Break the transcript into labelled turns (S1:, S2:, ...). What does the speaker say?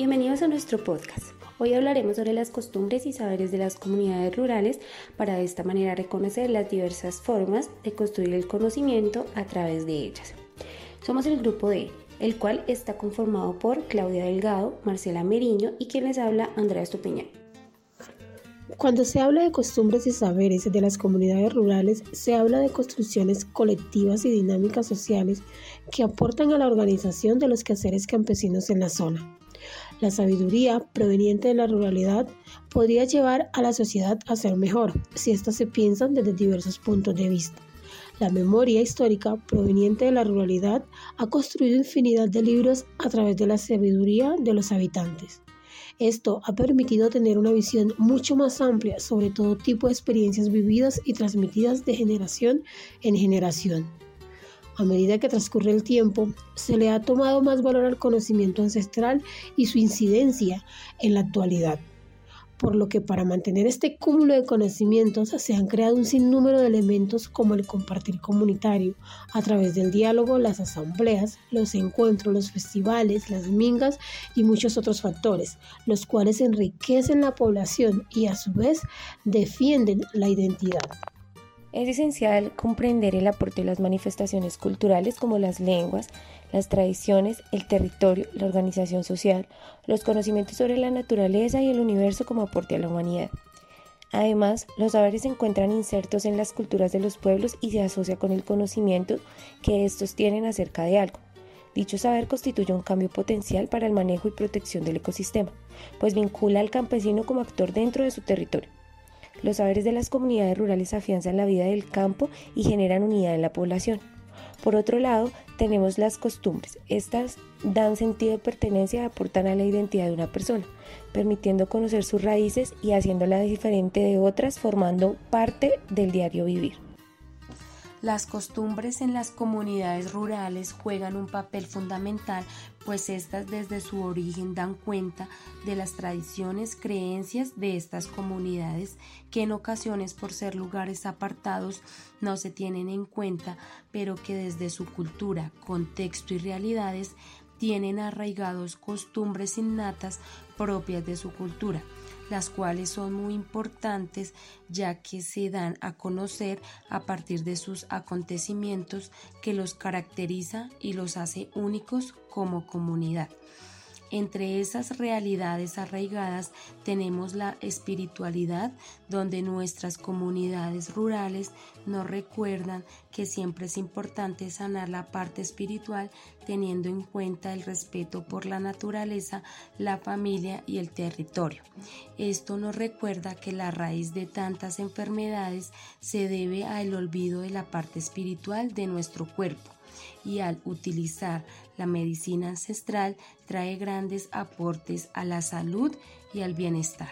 S1: Bienvenidos a nuestro podcast. Hoy hablaremos sobre las costumbres y saberes de las comunidades rurales para de esta manera reconocer las diversas formas de construir el conocimiento a través de ellas. Somos el grupo D, el cual está conformado por Claudia Delgado, Marcela Meriño y quien les habla Andrea Estupiñán.
S2: Cuando se habla de costumbres y saberes de las comunidades rurales, se habla de construcciones colectivas y dinámicas sociales que aportan a la organización de los quehaceres campesinos en la zona. La sabiduría proveniente de la ruralidad podría llevar a la sociedad a ser mejor si éstas se piensan desde diversos puntos de vista. La memoria histórica proveniente de la ruralidad ha construido infinidad de libros a través de la sabiduría de los habitantes. Esto ha permitido tener una visión mucho más amplia sobre todo tipo de experiencias vividas y transmitidas de generación en generación. A medida que transcurre el tiempo, se le ha tomado más valor al conocimiento ancestral y su incidencia en la actualidad por lo que para mantener este cúmulo de conocimientos se han creado un sinnúmero de elementos como el compartir comunitario, a través del diálogo, las asambleas, los encuentros, los festivales, las mingas y muchos otros factores, los cuales enriquecen la población y a su vez defienden la identidad.
S1: Es esencial comprender el aporte de las manifestaciones culturales como las lenguas, las tradiciones, el territorio, la organización social, los conocimientos sobre la naturaleza y el universo como aporte a la humanidad. Además, los saberes se encuentran insertos en las culturas de los pueblos y se asocia con el conocimiento que estos tienen acerca de algo. Dicho saber constituye un cambio potencial para el manejo y protección del ecosistema, pues vincula al campesino como actor dentro de su territorio. Los saberes de las comunidades rurales afianzan la vida del campo y generan unidad en la población. Por otro lado, tenemos las costumbres. Estas dan sentido de pertenencia y aportan a la identidad de una persona, permitiendo conocer sus raíces y haciéndola diferente de otras, formando parte del diario vivir.
S3: Las costumbres en las comunidades rurales juegan un papel fundamental, pues éstas desde su origen dan cuenta de las tradiciones, creencias de estas comunidades que en ocasiones por ser lugares apartados no se tienen en cuenta, pero que desde su cultura, contexto y realidades tienen arraigados costumbres innatas propias de su cultura las cuales son muy importantes ya que se dan a conocer a partir de sus acontecimientos que los caracteriza y los hace únicos como comunidad. Entre esas realidades arraigadas tenemos la espiritualidad, donde nuestras comunidades rurales nos recuerdan que siempre es importante sanar la parte espiritual teniendo en cuenta el respeto por la naturaleza, la familia y el territorio. Esto nos recuerda que la raíz de tantas enfermedades se debe al olvido de la parte espiritual de nuestro cuerpo y al utilizar la medicina ancestral trae grandes aportes a la salud y al bienestar.